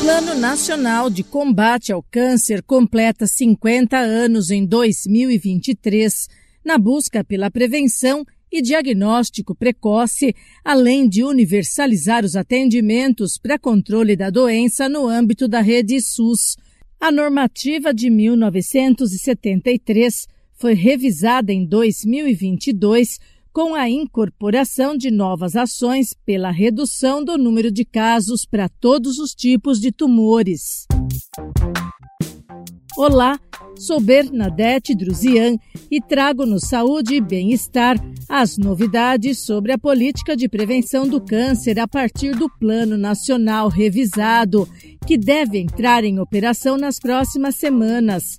Plano Nacional de Combate ao Câncer completa 50 anos em 2023, na busca pela prevenção e diagnóstico precoce, além de universalizar os atendimentos para controle da doença no âmbito da rede SUS. A normativa de 1973 foi revisada em 2022 com a incorporação de novas ações pela redução do número de casos para todos os tipos de tumores. Olá, sou Bernadette Druzian e trago no Saúde e Bem-Estar as novidades sobre a política de prevenção do câncer a partir do Plano Nacional revisado, que deve entrar em operação nas próximas semanas.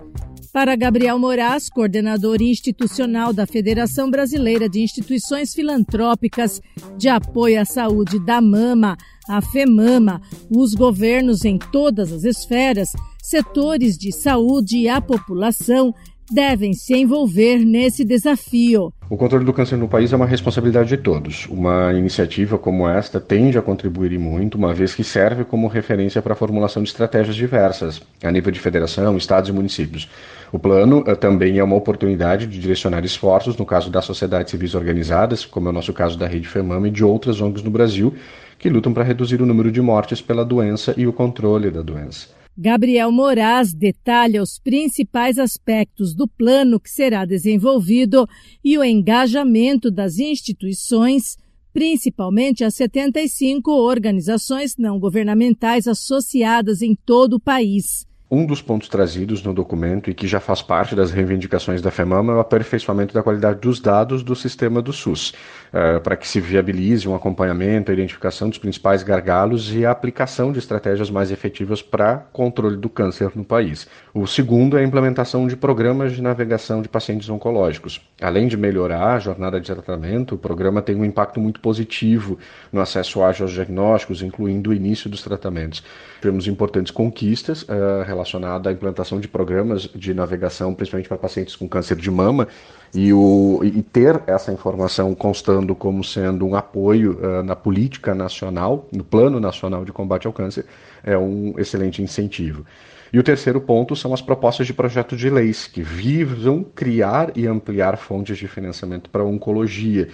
Para Gabriel Moraes, coordenador institucional da Federação Brasileira de Instituições Filantrópicas de Apoio à Saúde da Mama, a FEMAMA, os governos em todas as esferas, setores de saúde e a população devem se envolver nesse desafio. O controle do câncer no país é uma responsabilidade de todos. Uma iniciativa como esta tende a contribuir muito, uma vez que serve como referência para a formulação de estratégias diversas, a nível de federação, estados e municípios. O plano uh, também é uma oportunidade de direcionar esforços, no caso das sociedades civis organizadas, como é o nosso caso da Rede FEMAMA e de outras ONGs no Brasil, que lutam para reduzir o número de mortes pela doença e o controle da doença. Gabriel Moraes detalha os principais aspectos do plano que será desenvolvido e o engajamento das instituições, principalmente as 75 organizações não governamentais associadas em todo o país. Um dos pontos trazidos no documento e que já faz parte das reivindicações da FEMAMA é o aperfeiçoamento da qualidade dos dados do sistema do SUS, uh, para que se viabilize um acompanhamento, a identificação dos principais gargalos e a aplicação de estratégias mais efetivas para controle do câncer no país. O segundo é a implementação de programas de navegação de pacientes oncológicos. Além de melhorar a jornada de tratamento, o programa tem um impacto muito positivo no acesso ágil aos diagnósticos, incluindo o início dos tratamentos. Tivemos importantes conquistas uh, relacionada à implantação de programas de navegação, principalmente para pacientes com câncer de mama, e, o, e ter essa informação constando como sendo um apoio uh, na política nacional, no Plano Nacional de Combate ao Câncer, é um excelente incentivo. E o terceiro ponto são as propostas de projeto de leis que visam criar e ampliar fontes de financiamento para a oncologia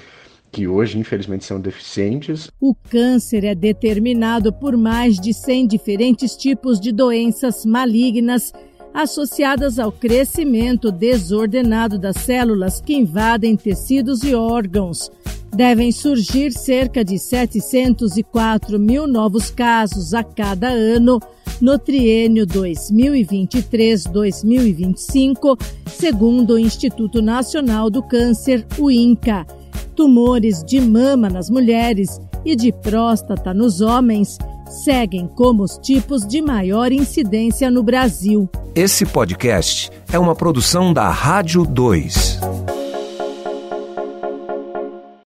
que hoje infelizmente são deficientes. O câncer é determinado por mais de 100 diferentes tipos de doenças malignas associadas ao crescimento desordenado das células que invadem tecidos e órgãos. Devem surgir cerca de 704 mil novos casos a cada ano no triênio 2023-2025, segundo o Instituto Nacional do Câncer, o INCA tumores de mama nas mulheres e de próstata nos homens seguem como os tipos de maior incidência no Brasil. Esse podcast é uma produção da Rádio 2.